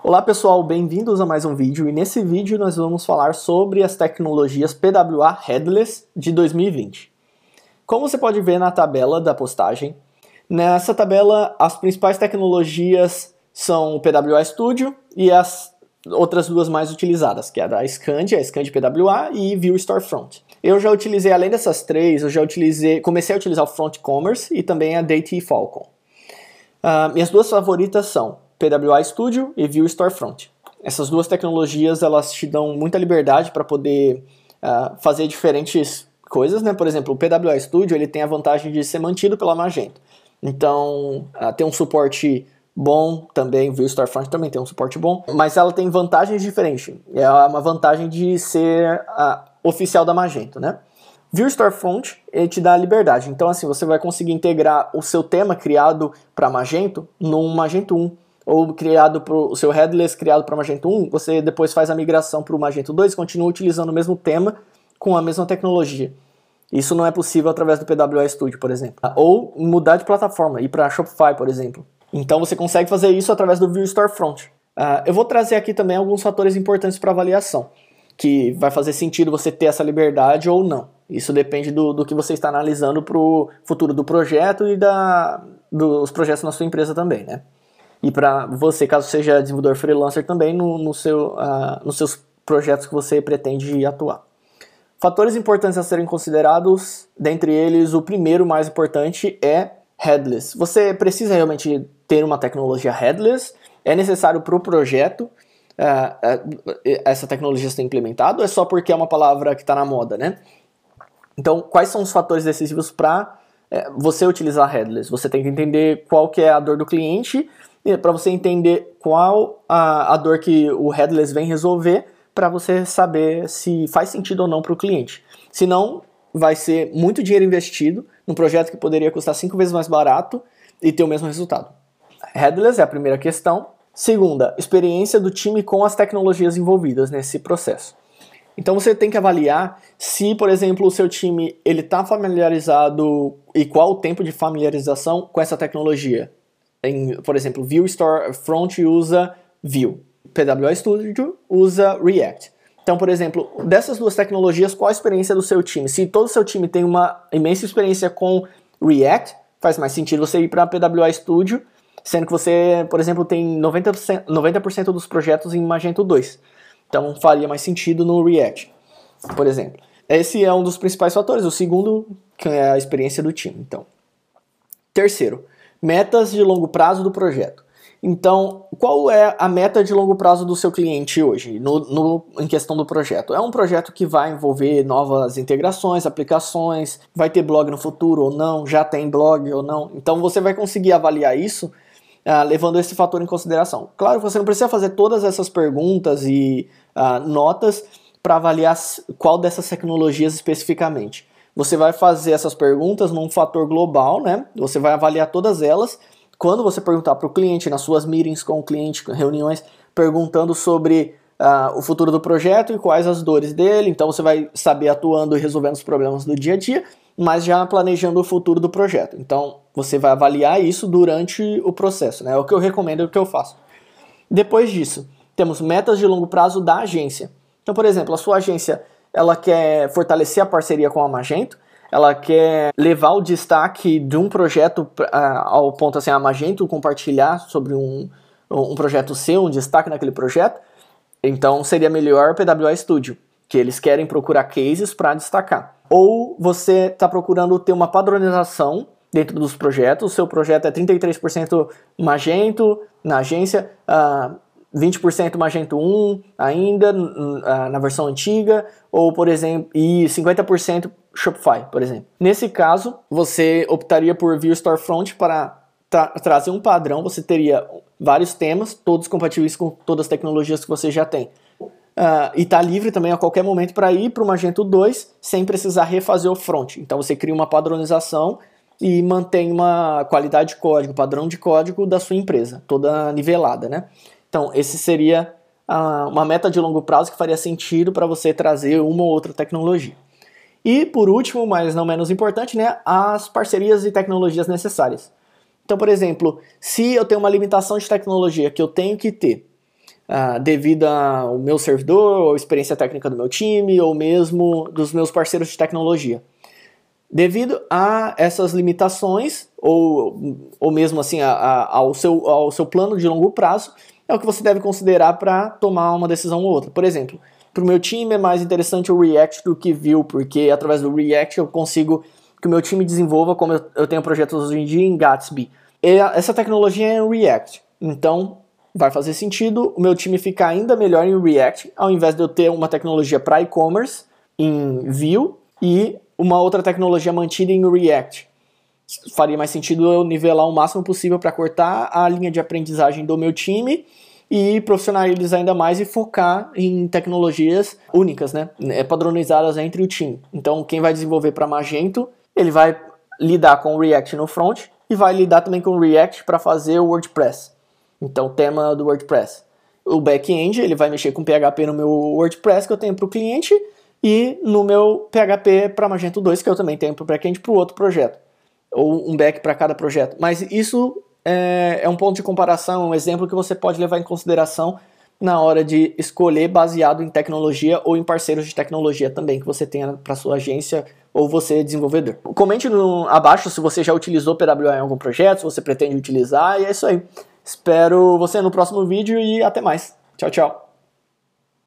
Olá pessoal, bem-vindos a mais um vídeo e nesse vídeo nós vamos falar sobre as tecnologias PWA Headless de 2020. Como você pode ver na tabela da postagem, nessa tabela as principais tecnologias são o PWA Studio e as outras duas mais utilizadas, que é a da a Scandi PWA e View Storefront. Eu já utilizei, além dessas três, eu já utilizei, comecei a utilizar o Front Commerce e também a DT Falcon. Uh, minhas duas favoritas são PWA Studio e View Storefront. Essas duas tecnologias elas te dão muita liberdade para poder uh, fazer diferentes coisas, né? Por exemplo, o PWA Studio ele tem a vantagem de ser mantido pela Magento. Então, uh, tem um suporte bom também, View Storefront também tem um suporte bom, mas ela tem vantagens diferentes. É uma vantagem de ser uh, oficial da Magento, né? View Storefront ele te dá liberdade. Então, assim, você vai conseguir integrar o seu tema criado para Magento num Magento 1 ou criado para o seu headless criado para Magento 1, você depois faz a migração para o Magento 2 e continua utilizando o mesmo tema com a mesma tecnologia. Isso não é possível através do PWA Studio, por exemplo. Ou mudar de plataforma, ir para Shopify, por exemplo. Então você consegue fazer isso através do View Storefront. Uh, eu vou trazer aqui também alguns fatores importantes para avaliação, que vai fazer sentido você ter essa liberdade ou não. Isso depende do, do que você está analisando para o futuro do projeto e da, dos projetos na sua empresa também, né? E para você, caso seja desenvolvedor freelancer também, no, no seu, uh, nos seus projetos que você pretende atuar. Fatores importantes a serem considerados, dentre eles, o primeiro mais importante é headless. Você precisa realmente ter uma tecnologia headless? É necessário para o projeto uh, uh, essa tecnologia ser implementada ou é só porque é uma palavra que está na moda, né? Então, quais são os fatores decisivos para é, você utilizar headless? Você tem que entender qual que é a dor do cliente para você entender qual a, a dor que o headless vem resolver para você saber se faz sentido ou não para o cliente. Senão, vai ser muito dinheiro investido num projeto que poderia custar cinco vezes mais barato e ter o mesmo resultado. Headless é a primeira questão. Segunda, experiência do time com as tecnologias envolvidas nesse processo. Então você tem que avaliar se, por exemplo, o seu time ele está familiarizado e qual o tempo de familiarização com essa tecnologia. Em, por exemplo, Vue Store Front usa Vue, PWA Studio usa React. Então, por exemplo, dessas duas tecnologias, qual a experiência do seu time? Se todo o seu time tem uma imensa experiência com React, faz mais sentido você ir para PWA Studio, sendo que você, por exemplo, tem 90%, 90 dos projetos em Magento 2. Então, faria mais sentido no React, por exemplo. Esse é um dos principais fatores. O segundo, que é a experiência do time. Então, terceiro, metas de longo prazo do projeto. Então, qual é a meta de longo prazo do seu cliente hoje, no, no, em questão do projeto? É um projeto que vai envolver novas integrações, aplicações, vai ter blog no futuro ou não, já tem blog ou não. Então, você vai conseguir avaliar isso uh, levando esse fator em consideração. Claro, você não precisa fazer todas essas perguntas e uh, notas para avaliar qual dessas tecnologias especificamente. Você vai fazer essas perguntas num fator global, né? Você vai avaliar todas elas. Quando você perguntar para o cliente, nas suas meetings com o cliente, reuniões, perguntando sobre uh, o futuro do projeto e quais as dores dele, então você vai saber atuando e resolvendo os problemas do dia a dia, mas já planejando o futuro do projeto. Então você vai avaliar isso durante o processo, né? É o que eu recomendo, é o que eu faço. Depois disso, temos metas de longo prazo da agência. Então, por exemplo, a sua agência ela quer fortalecer a parceria com a Magento, ela quer levar o destaque de um projeto ao ponto assim, a Magento compartilhar sobre um, um projeto seu, um destaque naquele projeto, então seria melhor o PWA Studio, que eles querem procurar cases para destacar. Ou você está procurando ter uma padronização dentro dos projetos, o seu projeto é 33% Magento na agência, uh, 20% Magento 1 ainda na versão antiga, ou por exemplo, e 50% Shopify, por exemplo. Nesse caso, você optaria por Vue Storefront para tra trazer um padrão, você teria vários temas, todos compatíveis com todas as tecnologias que você já tem. Uh, e está livre também a qualquer momento para ir para o Magento 2 sem precisar refazer o front. Então você cria uma padronização e mantém uma qualidade de código, padrão de código da sua empresa, toda nivelada, né? Então, esse seria uh, uma meta de longo prazo que faria sentido para você trazer uma ou outra tecnologia. E por último, mas não menos importante, né, as parcerias e tecnologias necessárias. Então, por exemplo, se eu tenho uma limitação de tecnologia que eu tenho que ter, uh, devido ao meu servidor, ou experiência técnica do meu time, ou mesmo dos meus parceiros de tecnologia. Devido a essas limitações, ou, ou mesmo assim a, a, ao, seu, ao seu plano de longo prazo, é o que você deve considerar para tomar uma decisão ou outra. Por exemplo, para o meu time é mais interessante o React do que Vue, porque através do React eu consigo que o meu time desenvolva, como eu, tenho projetos hoje em dia em Gatsby. E essa tecnologia é React, então vai fazer sentido o meu time ficar ainda melhor em React, ao invés de eu ter uma tecnologia para e-commerce em Vue e uma outra tecnologia mantida em React. Faria mais sentido eu nivelar o máximo possível para cortar a linha de aprendizagem do meu time e profissionalizar ainda mais e focar em tecnologias únicas, né? É, padronizadas entre o time. Então, quem vai desenvolver para Magento, ele vai lidar com o React no front e vai lidar também com o React para fazer o WordPress. Então, tema do WordPress. O back-end, ele vai mexer com PHP no meu WordPress que eu tenho para o cliente e no meu PHP para Magento 2, que eu também tenho para o back-end para o outro projeto. Ou um back para cada projeto. Mas isso é, é um ponto de comparação, um exemplo que você pode levar em consideração na hora de escolher baseado em tecnologia ou em parceiros de tecnologia também que você tenha para sua agência ou você desenvolvedor. Comente no, abaixo se você já utilizou PWA em algum projeto, se você pretende utilizar, e é isso aí. Espero você no próximo vídeo e até mais. Tchau, tchau.